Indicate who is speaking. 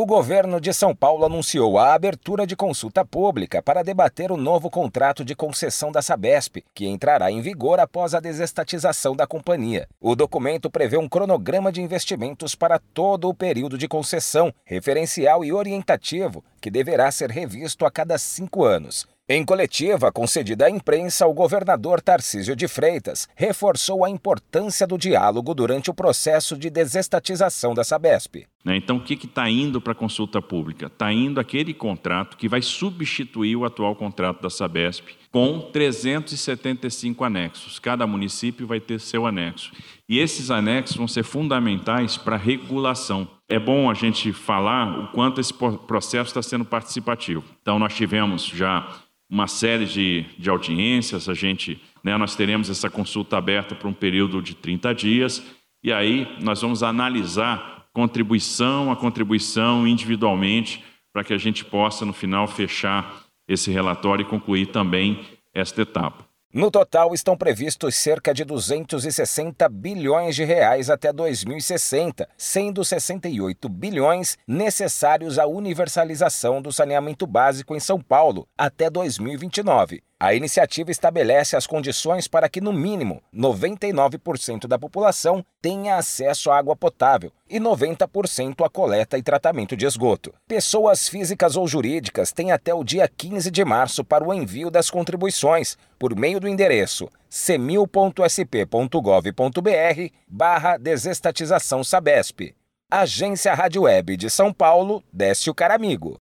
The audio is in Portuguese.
Speaker 1: O governo de São Paulo anunciou a abertura de consulta pública para debater o novo contrato de concessão da Sabesp, que entrará em vigor após a desestatização da companhia. O documento prevê um cronograma de investimentos para todo o período de concessão, referencial e orientativo, que deverá ser revisto a cada cinco anos. Em coletiva concedida à imprensa, o governador Tarcísio de Freitas reforçou a importância do diálogo durante o processo de desestatização da Sabesp.
Speaker 2: Né, então, o que está indo para a consulta pública? Está indo aquele contrato que vai substituir o atual contrato da Sabesp, com 375 anexos. Cada município vai ter seu anexo. E esses anexos vão ser fundamentais para a regulação. É bom a gente falar o quanto esse processo está sendo participativo. Então, nós tivemos já uma série de, de audiências, a gente, né, nós teremos essa consulta aberta por um período de 30 dias, e aí nós vamos analisar contribuição a contribuição individualmente, para que a gente possa, no final, fechar esse relatório e concluir também esta etapa.
Speaker 1: No total, estão previstos cerca de 260 bilhões de reais até 2060, sendo 68 bilhões necessários à universalização do saneamento básico em São Paulo até 2029. A iniciativa estabelece as condições para que, no mínimo, 99% da população tenha acesso à água potável e 90% à coleta e tratamento de esgoto. Pessoas físicas ou jurídicas têm até o dia 15 de março para o envio das contribuições por meio do endereço cemil.sp.gov.br barra desestatização Sabesp. Agência Rádio Web de São Paulo, Décio Caramigo.